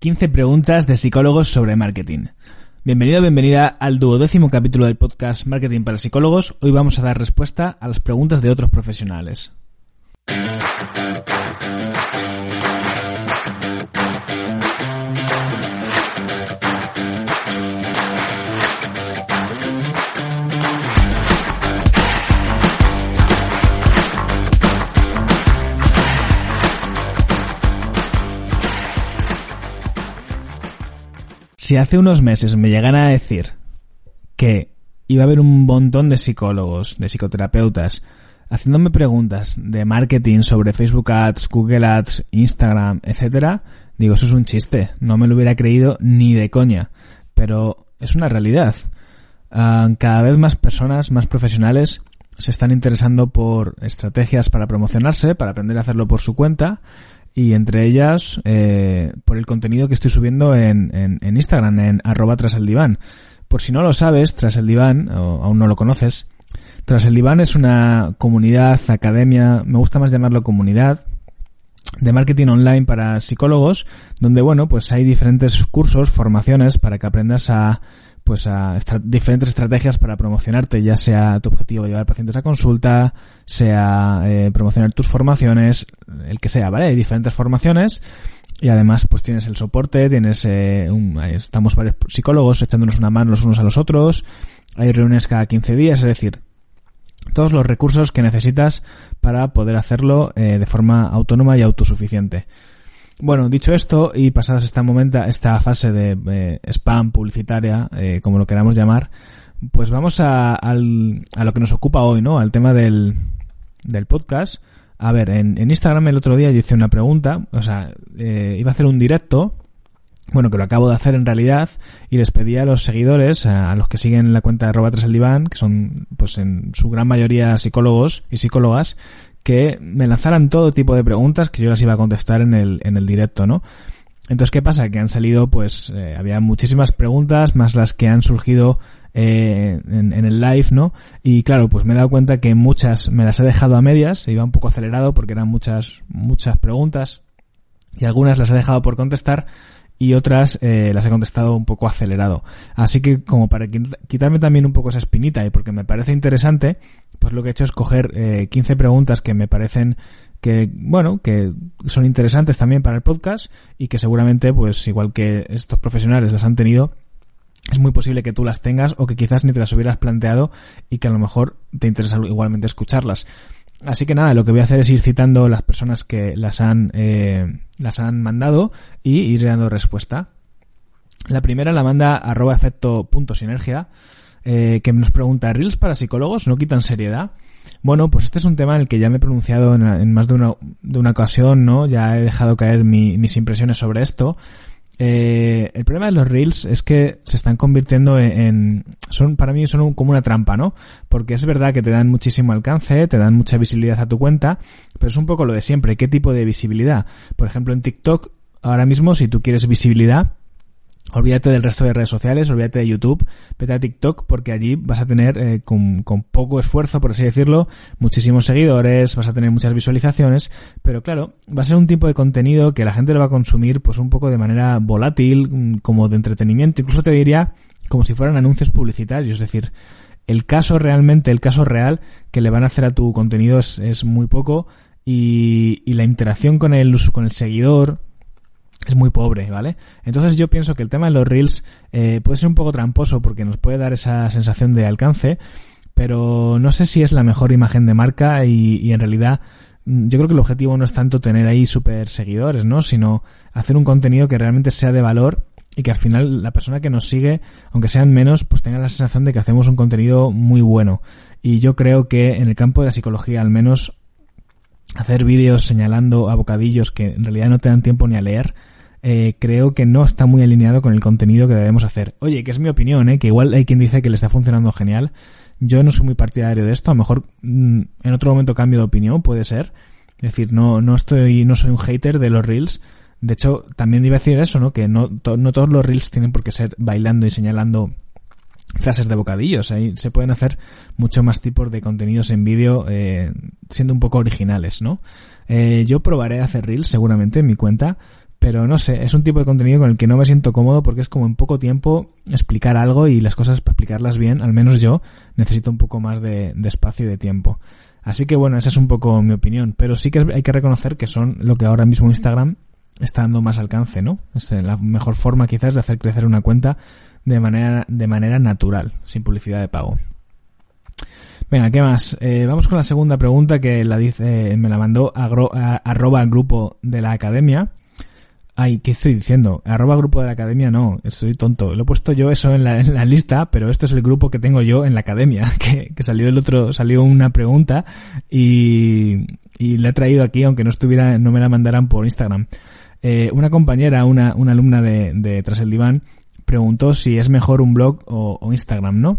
15 preguntas de psicólogos sobre marketing. Bienvenido, bienvenida al duodécimo capítulo del podcast Marketing para Psicólogos. Hoy vamos a dar respuesta a las preguntas de otros profesionales. Si hace unos meses me llegan a decir que iba a haber un montón de psicólogos, de psicoterapeutas, haciéndome preguntas de marketing sobre Facebook Ads, Google Ads, Instagram, etcétera, digo, eso es un chiste, no me lo hubiera creído ni de coña, pero es una realidad. Ah, cada vez más personas, más profesionales, se están interesando por estrategias para promocionarse, para aprender a hacerlo por su cuenta, y entre ellas eh, por el contenido que estoy subiendo en, en, Instagram, en arroba tras el diván. Por si no lo sabes, tras el diván, o aún no lo conoces, tras el diván es una comunidad, academia, me gusta más llamarlo comunidad, de marketing online para psicólogos, donde bueno, pues hay diferentes cursos, formaciones para que aprendas a pues a diferentes estrategias para promocionarte, ya sea tu objetivo llevar pacientes a consulta, sea eh, promocionar tus formaciones, el que sea, ¿vale? Hay diferentes formaciones y además pues tienes el soporte, tienes eh, un, estamos varios psicólogos echándonos una mano los unos a los otros, hay reuniones cada 15 días, es decir, todos los recursos que necesitas para poder hacerlo eh, de forma autónoma y autosuficiente. Bueno, dicho esto, y pasadas esta momento, esta fase de eh, spam publicitaria, eh, como lo queramos llamar, pues vamos a, al, a lo que nos ocupa hoy, ¿no? Al tema del, del podcast. A ver, en, Instagram el otro día yo hice una pregunta, o sea, eh, iba a hacer un directo, bueno, que lo acabo de hacer en realidad, y les pedí a los seguidores, a, los que siguen la cuenta de arroba el diván, que son, pues en su gran mayoría psicólogos y psicólogas, que me lanzaran todo tipo de preguntas que yo las iba a contestar en el, en el directo, ¿no? Entonces, ¿qué pasa? Que han salido, pues, eh, había muchísimas preguntas, más las que han surgido eh, en, en, el live, ¿no? Y claro, pues me he dado cuenta que muchas me las he dejado a medias, iba un poco acelerado porque eran muchas, muchas preguntas, y algunas las he dejado por contestar, y otras eh, las he contestado un poco acelerado. Así que como para quitarme también un poco esa espinita y porque me parece interesante, pues lo que he hecho es coger eh, 15 preguntas que me parecen que, bueno, que son interesantes también para el podcast y que seguramente, pues igual que estos profesionales las han tenido, es muy posible que tú las tengas o que quizás ni te las hubieras planteado y que a lo mejor te interesa igualmente escucharlas. Así que nada, lo que voy a hacer es ir citando las personas que las han, eh, las han mandado y ir dando respuesta. La primera la manda arroba efecto punto sinergia, eh, que nos pregunta, ¿Reels para psicólogos no quitan seriedad? Bueno, pues este es un tema en el que ya me he pronunciado en, más de una, de una ocasión, ¿no? Ya he dejado caer mis impresiones sobre esto. Eh, el problema de los reels es que se están convirtiendo en, son para mí son como una trampa, ¿no? Porque es verdad que te dan muchísimo alcance, te dan mucha visibilidad a tu cuenta, pero es un poco lo de siempre, ¿qué tipo de visibilidad? Por ejemplo, en TikTok ahora mismo si tú quieres visibilidad Olvídate del resto de redes sociales, olvídate de YouTube, vete a TikTok porque allí vas a tener eh, con, con, poco esfuerzo, por así decirlo, muchísimos seguidores, vas a tener muchas visualizaciones, pero claro, va a ser un tipo de contenido que la gente lo va a consumir pues un poco de manera volátil, mm, como de entretenimiento, incluso te diría como si fueran anuncios publicitarios, es decir, el caso realmente, el caso real que le van a hacer a tu contenido es, es muy poco y, y la interacción con el, con el seguidor, es muy pobre, ¿vale? Entonces yo pienso que el tema de los reels eh, puede ser un poco tramposo porque nos puede dar esa sensación de alcance, pero no sé si es la mejor imagen de marca y, y en realidad mm, yo creo que el objetivo no es tanto tener ahí super seguidores, ¿no? Sino hacer un contenido que realmente sea de valor y que al final la persona que nos sigue, aunque sean menos, pues tenga la sensación de que hacemos un contenido muy bueno. Y yo creo que en el campo de la psicología al menos hacer vídeos señalando a bocadillos que en realidad no te dan tiempo ni a leer, eh, creo que no está muy alineado con el contenido que debemos hacer. Oye, que es mi opinión, ¿eh? que igual hay quien dice que le está funcionando genial. Yo no soy muy partidario de esto, a lo mejor mm, en otro momento cambio de opinión, puede ser. Es decir, no, no estoy, no soy un hater de los reels. De hecho, también iba a decir eso, ¿no? Que no, no todos los reels tienen por qué ser bailando y señalando frases de bocadillos. Ahí se pueden hacer mucho más tipos de contenidos en vídeo eh, siendo un poco originales, ¿no? Eh, yo probaré a hacer reels seguramente en mi cuenta pero no sé, es un tipo de contenido con el que no me siento cómodo porque es como en poco tiempo explicar algo y las cosas para explicarlas bien, al menos yo necesito un poco más de, espacio y de tiempo. Así que bueno, esa es un poco mi opinión, pero sí que hay que reconocer que son lo que ahora mismo Instagram está dando más alcance, ¿no? Es la mejor forma quizás de hacer crecer una cuenta de manera, de manera natural, sin publicidad de pago. Venga, ¿qué más? Eh, vamos con la segunda pregunta que dice, me la mandó agro, arroba grupo de la academia. Ay, ¿qué estoy diciendo? Arroba grupo de la academia, no, estoy tonto. Lo he puesto yo eso en la, en la lista, pero esto es el grupo que tengo yo en la academia, que, que salió el otro, salió una pregunta y, y la he traído aquí, aunque no estuviera, no me la mandaran por Instagram. Eh, una compañera, una, una alumna de, de Tras el Diván, preguntó si es mejor un blog o, o Instagram, ¿no?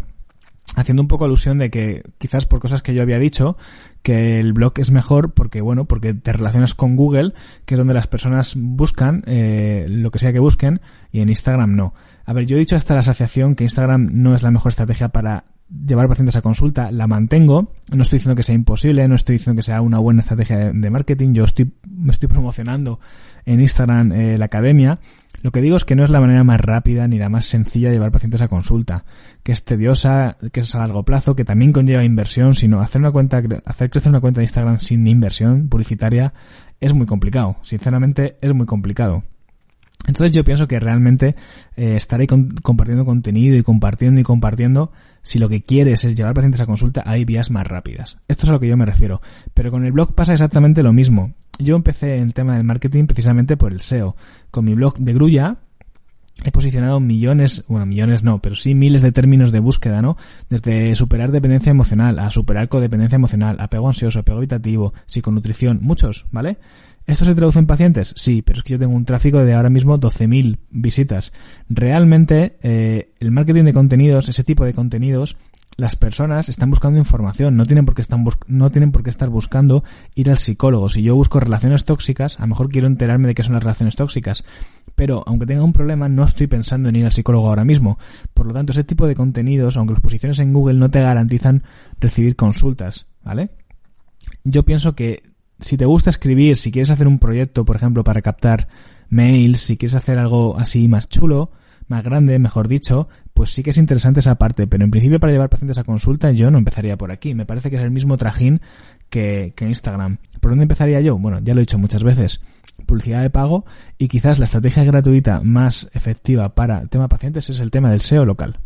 Haciendo un poco alusión de que quizás por cosas que yo había dicho que el blog es mejor porque bueno porque te relacionas con Google que es donde las personas buscan eh, lo que sea que busquen y en Instagram no. A ver yo he dicho hasta la asociación que Instagram no es la mejor estrategia para llevar pacientes a consulta la mantengo no estoy diciendo que sea imposible no estoy diciendo que sea una buena estrategia de, marketing yo estoy me estoy promocionando en Instagram eh, la academia lo que digo es que no es la manera más rápida ni la más sencilla de llevar pacientes a consulta, que es tediosa, que es a largo plazo, que también conlleva inversión, sino hacer una cuenta, hacer crecer una cuenta de Instagram sin inversión publicitaria es muy complicado. Sinceramente, es muy complicado. Entonces yo pienso que realmente eh, estar ahí compartiendo contenido y compartiendo y compartiendo, si lo que quieres es llevar pacientes a consulta, hay vías más rápidas. Esto es a lo que yo me refiero. Pero con el blog pasa exactamente lo mismo. Yo empecé en el tema del marketing precisamente por el SEO. Con mi blog de Grulla he posicionado millones, bueno, millones no, pero sí miles de términos de búsqueda, ¿no? Desde superar dependencia emocional, a superar codependencia emocional, apego ansioso, apego habitativo, psiconutrición, muchos, ¿vale? ¿Esto se traduce en pacientes? Sí, pero es que yo tengo un tráfico de ahora mismo 12.000 visitas. Realmente, eh, el marketing de contenidos, ese tipo de contenidos, las personas están buscando información, no tienen por qué no tienen por qué estar buscando ir al psicólogo. Si yo busco relaciones tóxicas, a lo mejor quiero enterarme de qué son las relaciones tóxicas, pero aunque tenga un problema, no estoy pensando en ir al psicólogo ahora mismo. Por lo tanto, ese tipo de contenidos, aunque las posiciones en Google no te garantizan recibir consultas, ¿vale? Yo pienso que si te gusta escribir, si quieres hacer un proyecto, por ejemplo, para captar mails, si quieres hacer algo así más chulo, más grande, mejor dicho, pues sí que es interesante esa parte, pero en principio para llevar pacientes a consulta yo no empezaría por aquí. Me parece que es el mismo trajín que, que Instagram. ¿Por dónde empezaría yo? Bueno, ya lo he dicho muchas veces. Publicidad de pago y quizás la estrategia gratuita más efectiva para el tema pacientes es el tema del SEO local.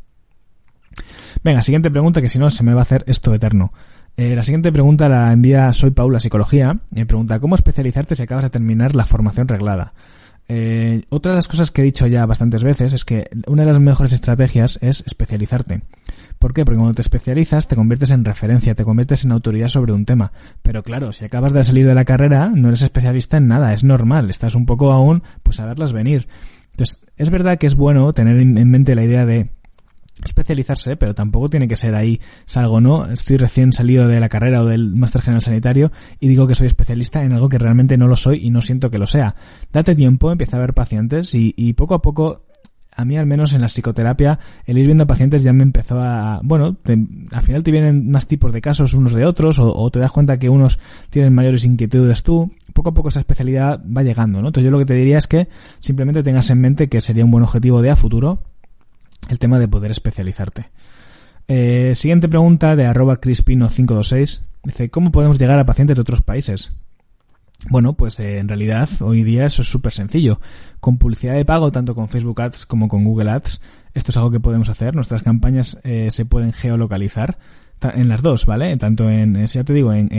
Venga, siguiente pregunta que si no se me va a hacer esto eterno. Eh, la siguiente pregunta la envía Soy Paula Psicología. Me pregunta, ¿cómo especializarte si acabas de terminar la formación reglada? Eh, otra de las cosas que he dicho ya bastantes veces es que una de las mejores estrategias es especializarte. ¿Por qué? Porque cuando te especializas te conviertes en referencia, te conviertes en autoridad sobre un tema. Pero claro, si acabas de salir de la carrera, no eres especialista en nada, es normal, estás un poco aún, pues a verlas venir. Entonces, es verdad que es bueno tener en mente la idea de especializarse, pero tampoco tiene que ser ahí salgo, ¿no? Estoy recién salido de la carrera o del máster general sanitario y digo que soy especialista en algo que realmente no lo soy y no siento que lo sea. Date tiempo, empieza a ver pacientes y, y poco a poco a mí al menos en la psicoterapia el ir viendo pacientes ya me empezó a bueno al final te vienen más tipos de casos unos de otros o, o, te das cuenta que unos tienen mayores inquietudes tú poco a poco esa especialidad va llegando no entonces yo lo que te diría es que simplemente tengas en mente que sería un buen objetivo de a futuro el tema de poder especializarte. Eh, siguiente pregunta de arroba crispino526. Dice, ¿cómo podemos llegar a pacientes de otros países? Bueno, pues eh, en realidad hoy día eso es súper sencillo. Con publicidad de pago, tanto con Facebook Ads como con Google Ads, esto es algo que podemos hacer. Nuestras campañas eh, se pueden geolocalizar en las dos, ¿vale? Tanto en, ya te digo, en,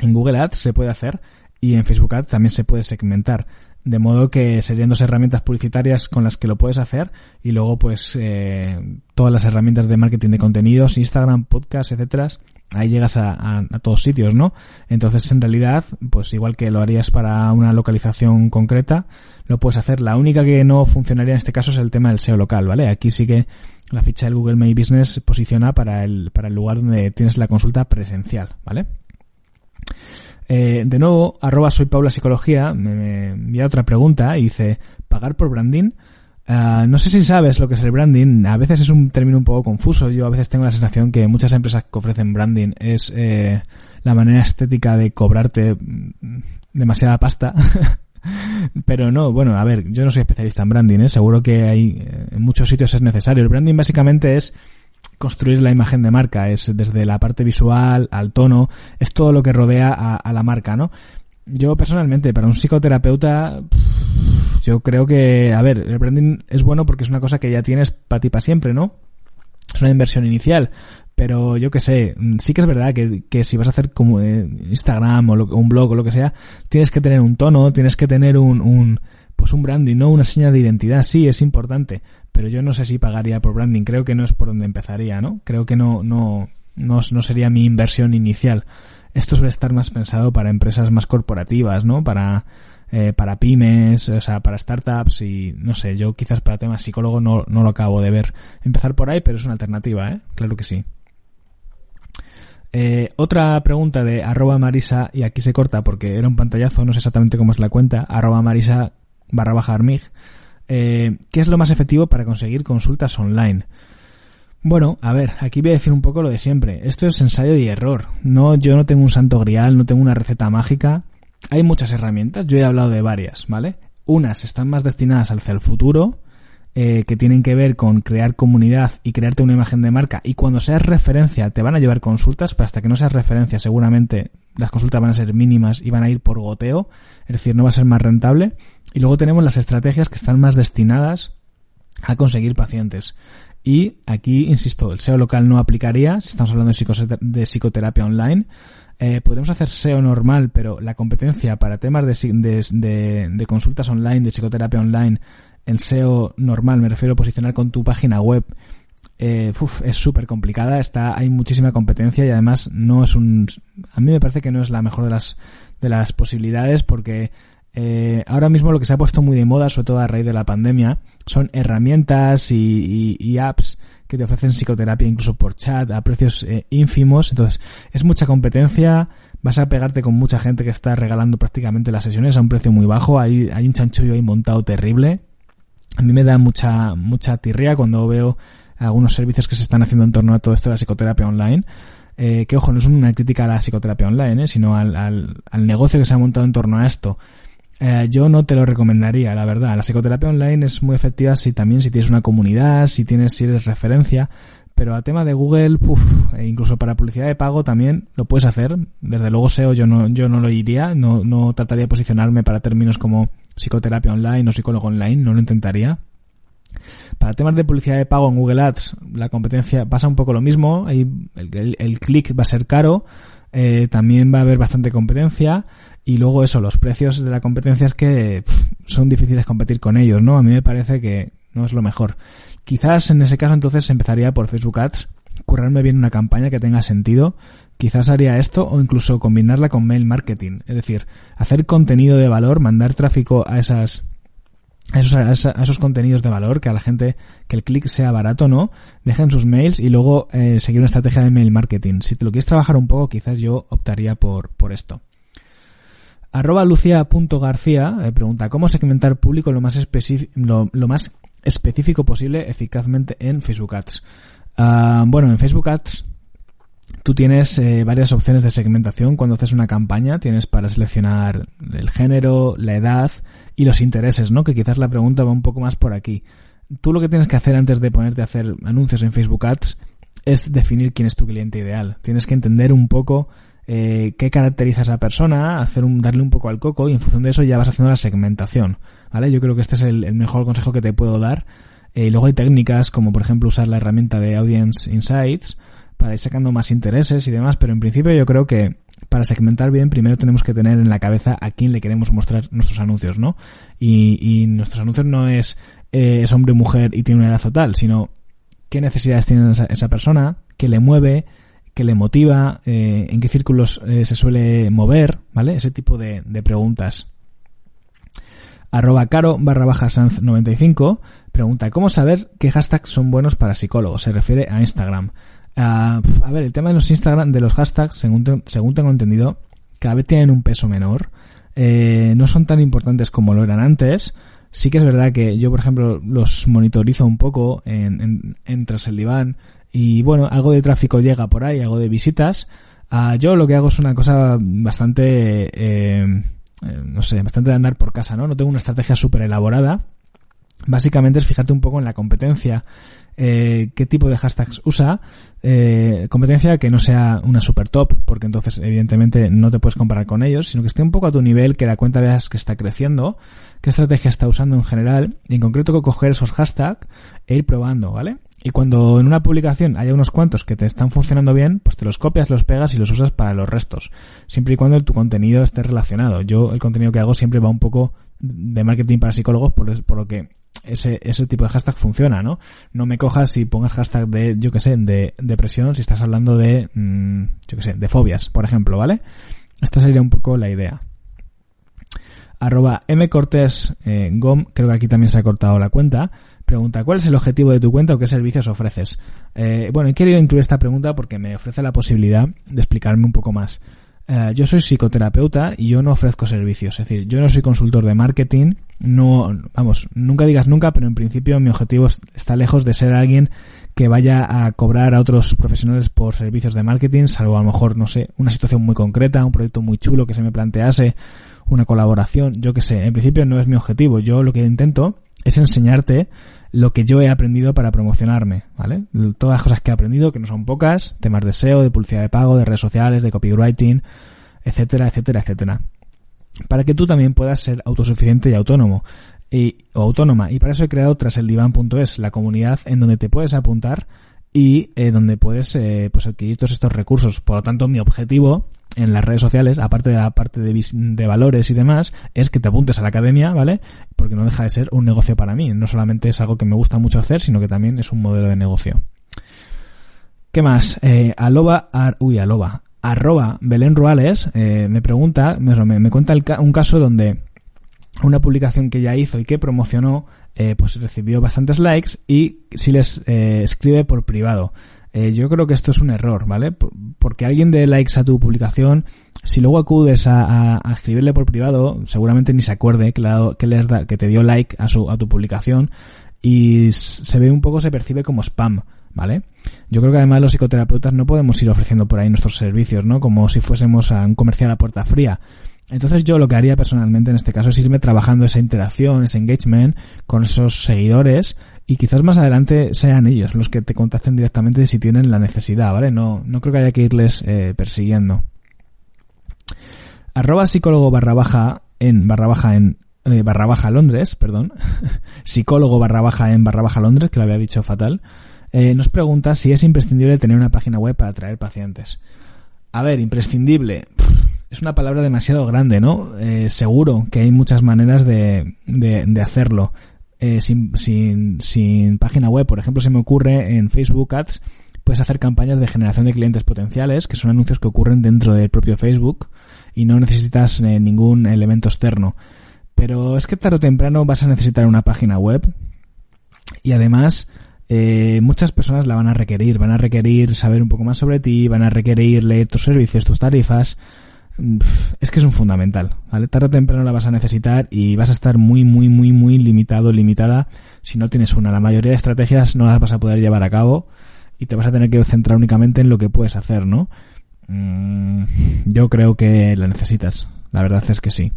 en Google Ads se puede hacer y en Facebook Ads también se puede segmentar. De modo que serían dos herramientas publicitarias con las que lo puedes hacer y luego pues eh, todas las herramientas de marketing de contenidos, Instagram, podcast, etcétera. Ahí llegas a, a, todos sitios, ¿no? Entonces, en realidad, pues igual que lo harías para una localización concreta, lo puedes hacer. La única que no funcionaría en este caso es el tema del SEO local, ¿vale? Aquí sí que la ficha del Google My Business posiciona para el, para el lugar donde tienes la consulta presencial, ¿vale? Eh, de nuevo, arroba soy Paula Psicología, me, envía otra pregunta y dice, ¿pagar por branding? Uh, no sé si sabes lo que es el branding, a veces es un término un poco confuso, yo a veces tengo la sensación que muchas empresas que ofrecen branding es eh, la manera estética de cobrarte mm, demasiada pasta Pero no, bueno, a ver, yo no soy especialista en branding, ¿eh? seguro que hay eh, en muchos sitios es necesario. El branding básicamente es construir la imagen de marca, es desde la parte visual al tono, es todo lo que rodea a, la marca, ¿no? Yo personalmente, para un psicoterapeuta, yo creo que, a ver, el branding es bueno porque es una cosa que ya tienes para ti para siempre, ¿no? Es una inversión inicial, pero yo qué sé, sí que es verdad que, que si vas a hacer como eh, Instagram o, un blog o lo que sea, tienes que tener un tono, tienes que tener un, un pues un branding, ¿no? Una señal de identidad, sí, es importante, pero yo no sé si pagaría por branding, creo que no es por donde empezaría, ¿no? Creo que no, no, no, no sería mi inversión inicial. Esto suele estar más pensado para empresas más corporativas, ¿no? Para, eh, para pymes, o sea, para startups y no sé, yo quizás para temas psicólogo no, no lo acabo de ver. Empezar por ahí, pero es una alternativa, ¿eh? Claro que sí. Eh, otra pregunta de arroba marisa, y aquí se corta porque era un pantallazo, no sé exactamente cómo es la cuenta, arroba marisa barra baja armig. Eh, ¿Qué es lo más efectivo para conseguir consultas online? Bueno, a ver, aquí voy a decir un poco lo de siempre. Esto es ensayo y error. No, yo no tengo un santo grial, no tengo una receta mágica. Hay muchas herramientas, yo he hablado de varias, ¿vale? Unas están más destinadas hacia el futuro, eh, que tienen que ver con crear comunidad y crearte una imagen de marca y cuando seas referencia te van a llevar consultas, pero hasta que no seas referencia seguramente las consultas van a ser mínimas y van a ir por goteo, es decir, no va a ser más rentable. Y luego tenemos las estrategias que están más destinadas a conseguir pacientes. Y aquí, insisto, el SEO local no aplicaría si estamos hablando de, psicoterapia online. Eh, podemos hacer SEO normal, pero la competencia para temas de, de, consultas online, de psicoterapia online, en SEO normal, me refiero a posicionar con tu página web, eh, es súper complicada, está, hay muchísima competencia y además no es un, a mí me parece que no es la mejor de las, de las posibilidades porque eh, ahora mismo lo que se ha puesto muy de moda, sobre todo a raíz de la pandemia, son herramientas y, apps que te ofrecen psicoterapia incluso por chat a precios eh, ínfimos. Entonces, es mucha competencia. Vas a pegarte con mucha gente que está regalando prácticamente las sesiones a un precio muy bajo. Hay, hay un chanchullo ahí montado terrible. A mí me da mucha, mucha tirria cuando veo algunos servicios que se están haciendo en torno a todo esto de la psicoterapia online. Eh, que ojo, no es una crítica a la psicoterapia online, eh, sino al, al, al, negocio que se ha montado en torno a esto. Eh, yo no te lo recomendaría, la verdad. La psicoterapia online es muy efectiva si también si tienes una comunidad, si tienes, si eres referencia. Pero a tema de Google, uff, e incluso para publicidad de pago también lo puedes hacer. Desde luego SEO yo no, yo no lo iría, no, no trataría de posicionarme para términos como psicoterapia online o psicólogo online, no lo intentaría. Para temas de publicidad de pago en Google Ads, la competencia pasa un poco lo mismo, el, el, clic va a ser caro, eh, también va a haber bastante competencia y luego eso, los precios de la competencia es que son difíciles competir con ellos, ¿no? A mí me parece que no es lo mejor. Quizás en ese caso entonces empezaría por Facebook Ads, currarme bien una campaña que tenga sentido. Quizás haría esto o incluso combinarla con mail marketing. Es decir, hacer contenido de valor, mandar tráfico a esas a esos, esos contenidos de valor, que a la gente, que el clic sea barato, ¿no? Dejen sus mails y luego eh, seguir una estrategia de mail marketing. Si te lo quieres trabajar un poco, quizás yo optaría por, por esto. Arroba lucia.garcía eh, pregunta, ¿cómo segmentar público lo más, lo, más específico posible eficazmente en Facebook Ads. Ah, bueno, en Facebook Ads tú tienes eh, varias opciones de segmentación cuando haces una campaña. Tienes para seleccionar el género, la edad y los intereses, ¿no? Que quizás la pregunta va un poco más por aquí. Tú lo que tienes que hacer antes de ponerte a hacer anuncios en Facebook Ads es definir quién es tu cliente ideal. Tienes que entender un poco eh, qué caracteriza a esa persona, hacer un, darle un poco al coco y en función de eso ya vas haciendo la segmentación. ¿vale? Yo creo que este es el, mejor consejo que te puedo dar. Eh, y luego hay técnicas como por ejemplo usar la herramienta de Audience Insights para ir sacando más intereses y demás, pero en principio yo creo que para segmentar bien primero tenemos que tener en la cabeza a quién le queremos mostrar nuestros anuncios, ¿no? Y, nuestros anuncios no es eh, es hombre o mujer y tiene una edad total, sino qué necesidades tiene esa, persona, qué le mueve, qué le motiva, eh, en qué círculos se suele mover, ¿vale? Ese tipo de preguntas arroba caro barra baja sanz 95 pregunta ¿cómo saber qué hashtags son buenos para psicólogos? Se refiere a Instagram. Ah, a ver, el tema de los Instagram, de los hashtags, según, según tengo entendido, cada vez tienen un peso menor. Eh, no son tan importantes como lo eran antes. Sí que es verdad que yo, por ejemplo, los monitorizo un poco en, en, tras el diván y bueno, algo de tráfico llega por ahí, algo de visitas. Ah, yo lo que hago es una cosa bastante... Eh, eh, no sé, bastante de andar por casa, ¿no? No tengo una estrategia súper elaborada. Básicamente es fijarte un poco en la competencia, eh, qué tipo de hashtags usa, eh, competencia que no sea una super top, porque entonces evidentemente no te puedes comparar con ellos, sino que esté un poco a tu nivel, que la cuenta veas que está creciendo, qué estrategia está usando en general, y en concreto coger esos hashtags e ir probando, ¿vale? Y cuando en una publicación haya unos cuantos que te están funcionando bien, pues te los copias, los pegas y los usas para los restos. Siempre y cuando tu contenido esté relacionado. Yo el contenido que hago siempre va un poco de marketing para psicólogos, por, lo que ese, ese tipo de hashtag funciona, ¿no? No me cojas y pongas hashtag de, yo que sé, de depresión si estás hablando de, mm, yo que sé, de fobias, por ejemplo, ¿vale? Esta sería un poco la idea. Arroba mcortés eh, creo que aquí también se ha cortado la cuenta. Pregunta, ¿cuál es el objetivo de tu cuenta o qué servicios ofreces? Eh, bueno, he querido incluir esta pregunta porque me ofrece la posibilidad de explicarme un poco más. Eh, yo soy psicoterapeuta y yo no ofrezco servicios. Es decir, yo no soy consultor de marketing. No, vamos, nunca digas nunca, pero en principio mi objetivo está lejos de ser alguien que vaya a cobrar a otros profesionales por servicios de marketing, salvo a lo mejor, no sé, una situación muy concreta, un proyecto muy chulo que se me plantease, una colaboración, yo qué sé. En principio no es mi objetivo. Yo lo que intento es enseñarte lo que yo he aprendido para promocionarme, ¿vale? Todas las cosas que he aprendido, que no son pocas, temas de SEO, de publicidad de pago, de redes sociales, de copywriting, etcétera, etcétera, etcétera. Para que tú también puedas ser autosuficiente y autónomo. Y, autónoma. Y para eso he creado traseldivan.es, la comunidad en donde te puedes apuntar y eh, donde puedes eh, pues adquirir todos estos recursos. Por lo tanto, mi objetivo en las redes sociales, aparte de la parte de, de, valores y demás, es que te apuntes a la academia, ¿vale? Porque no deja de ser un negocio para mí. No solamente es algo que me gusta mucho hacer, sino que también es un modelo de negocio. ¿Qué más? Eh, aloba, uy, aloba. Arroba Belén Ruales eh, me pregunta, me, me cuenta un caso donde una publicación que ya hizo y que promocionó, eh, pues recibió bastantes likes y si les eh, escribe por privado. Eh, yo creo que esto es un error, ¿vale? Porque alguien dé likes a tu publicación, si luego acudes a, escribirle por privado, seguramente ni se acuerde que, que, que te dio like a, su, a tu publicación y se ve un poco, se percibe como spam, ¿vale? Yo creo que además los psicoterapeutas no podemos ir ofreciendo por ahí nuestros servicios, ¿no? Como si fuésemos a un comercial a puerta fría. Entonces yo lo que haría personalmente en este caso es irme trabajando esa interacción, ese engagement con esos seguidores y quizás más adelante sean ellos los que te contacten directamente si tienen la necesidad, ¿vale? No, no creo que haya que irles eh, persiguiendo. Arroba psicólogo barra baja en barra baja en eh, barra baja Londres, perdón. psicólogo barra baja en barra baja Londres, que lo había dicho fatal. Eh, nos pregunta si es imprescindible tener una página web para atraer pacientes. A ver, imprescindible. Es una palabra demasiado grande, ¿no? seguro que hay muchas maneras de, de, de hacerlo. Eh, sin, sin, sin página web. Por ejemplo, se me ocurre en Facebook Ads, puedes hacer campañas de generación de clientes potenciales, que son anuncios que ocurren dentro del propio Facebook y no necesitas eh, ningún elemento externo. Pero es que tarde o temprano vas a necesitar una página web y además eh, muchas personas la van a requerir, van a requerir saber un poco más sobre ti, van a requerir leer tus servicios, tus tarifas es que es un fundamental, ¿vale? Tarde o temprano la vas a necesitar y vas a estar muy, muy, muy, muy limitado, limitada si no tienes una. La mayoría de estrategias no las vas a poder llevar a cabo y te vas a tener que centrar únicamente en lo que puedes hacer, ¿no? Mm, yo creo que la necesitas. La verdad es que sí.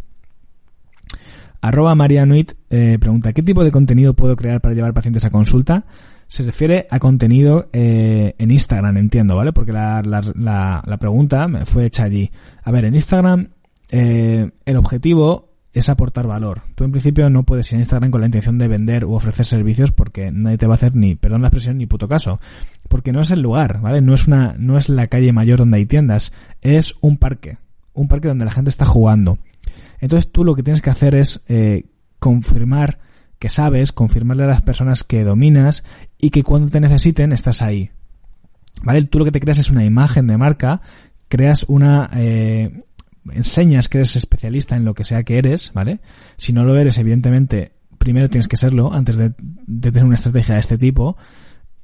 Arroba María Nuit eh, pregunta, ¿qué tipo de contenido puedo crear para llevar pacientes a consulta? Se refiere a contenido eh, en Instagram, entiendo, ¿vale? Porque la, la, pregunta fue hecha allí. A ver, en Instagram eh, el objetivo es aportar valor. Tú en principio no puedes ir a Instagram con la intención de vender u ofrecer servicios porque nadie te va a hacer ni, perdón la expresión, ni puto caso. Porque no es el lugar, ¿vale? No es una, no es la calle mayor donde hay tiendas. Es un parque. Un parque donde la gente está jugando. Entonces tú lo que tienes que hacer es eh, confirmar que sabes, confirmarle a las personas que dominas y que cuando te necesiten estás ahí. ¿Vale? Tú lo que te creas es una imagen de marca, creas una... Eh, enseñas que eres especialista en lo que sea que eres, ¿vale? Si no lo eres, evidentemente, primero tienes que serlo antes de, tener una estrategia de este tipo.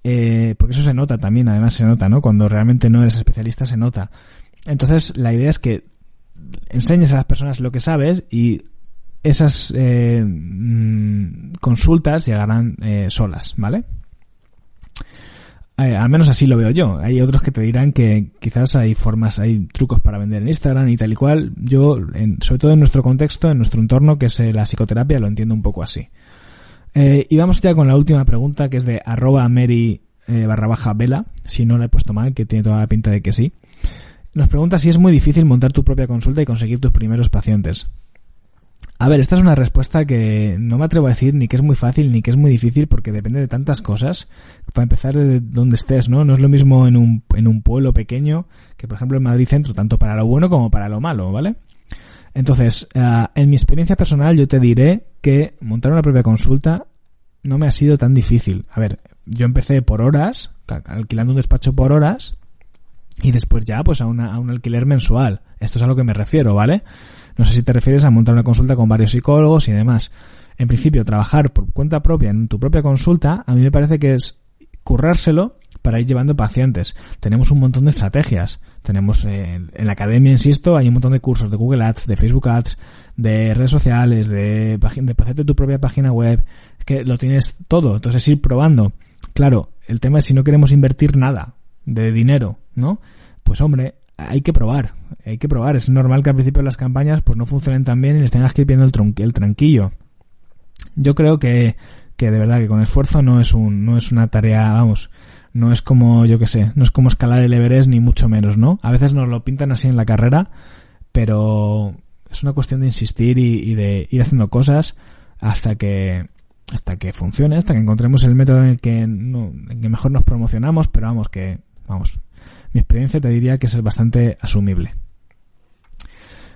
Eh, porque eso se nota también, además se nota, ¿no? Cuando realmente no eres especialista se nota. Entonces, la idea es que enseñes a las personas lo que sabes y esas eh, mm, consultas llegarán eh, solas, ¿vale? Eh, al menos así lo veo yo. Hay otros que te dirán que quizás hay formas, hay trucos para vender en Instagram y tal y cual. Yo, sobre todo en nuestro contexto, en nuestro entorno, que es la psicoterapia, lo entiendo un poco así. Y vamos ya con la última pregunta, que es de arroba Mary barra baja vela, si no la he puesto mal, que tiene toda la pinta de que sí. Nos pregunta si es muy difícil montar tu propia consulta y conseguir tus primeros pacientes. A ver, esta es una respuesta que no me atrevo a decir ni que es muy fácil ni que es muy difícil porque depende de tantas cosas. Para empezar, de donde estés, ¿no? No es lo mismo en un, en un pueblo pequeño que, por ejemplo, en Madrid Centro, tanto para lo bueno como para lo malo, ¿vale? Entonces, uh, en mi experiencia personal, yo te diré que montar una propia consulta no me ha sido tan difícil. A ver, yo empecé por horas, alquilando un despacho por horas, y después ya, pues a, una, a un alquiler mensual. Esto es a lo que me refiero, ¿vale? No sé si te refieres a montar una consulta con varios psicólogos y demás. En principio, trabajar por cuenta propia en tu propia consulta, a mí me parece que es currárselo para ir llevando pacientes. Tenemos un montón de estrategias. Tenemos eh, en la academia, insisto, hay un montón de cursos de Google Ads, de Facebook Ads, de redes sociales, de, de hacerte tu propia página web, que lo tienes todo. Entonces ir probando. Claro, el tema es si no queremos invertir nada de dinero, ¿no? Pues hombre, hay que probar, hay que probar. Es normal que al principio las campañas pues no funcionen tan bien y les tengas que ir viendo el, el tranquillo. Yo creo que, que de verdad que con esfuerzo no es un, no es una tarea, vamos, no es como, yo que sé, no es como escalar el Everest ni mucho menos, ¿no? A veces nos lo pintan así en la carrera, pero es una cuestión de insistir y, de ir haciendo cosas hasta que, hasta que funcione, hasta que encontremos el método en el que, en el que mejor nos promocionamos, pero vamos, que, vamos, mi experiencia te diría que es bastante asumible.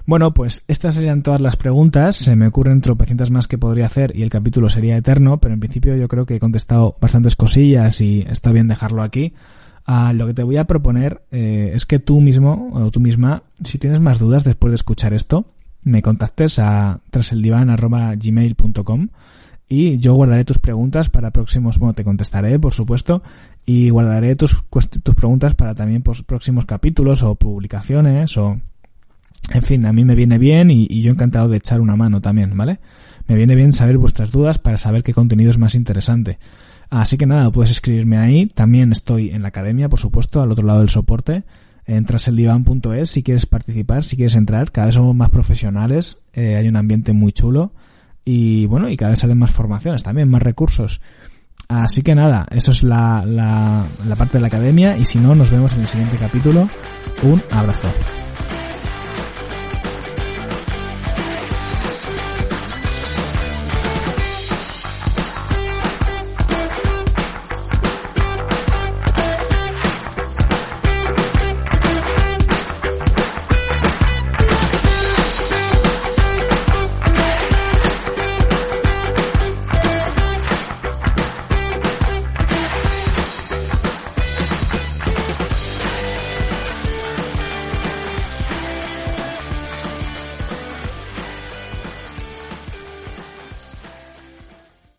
Bueno, pues estas serían todas las preguntas. Se me ocurren tropecientas más que podría hacer y el capítulo sería eterno, pero en principio yo creo que he contestado bastantes cosillas y está bien dejarlo aquí. Ah, lo que te voy a proponer eh, es que tú mismo o tú misma, si tienes más dudas después de escuchar esto, me contactes a traseldivan.gmail.com y yo guardaré tus preguntas para próximos, bueno, te contestaré, por supuesto, y guardaré tus, tus preguntas para también pues, próximos capítulos o publicaciones o... En fin, a mí me viene bien y, yo encantado de echar una mano también, ¿vale? Me viene bien saber vuestras dudas para saber qué contenido es más interesante. Así que nada, puedes escribirme ahí. También estoy en la academia, por supuesto, al otro lado del soporte. En traseldivan.es si quieres participar, si quieres entrar. Cada vez somos más profesionales. Eh, hay un ambiente muy chulo. Y bueno, y cada vez salen más formaciones también, más recursos. Así que nada, eso es la, la, la parte de la academia y si no, nos vemos en el siguiente capítulo. Un abrazo.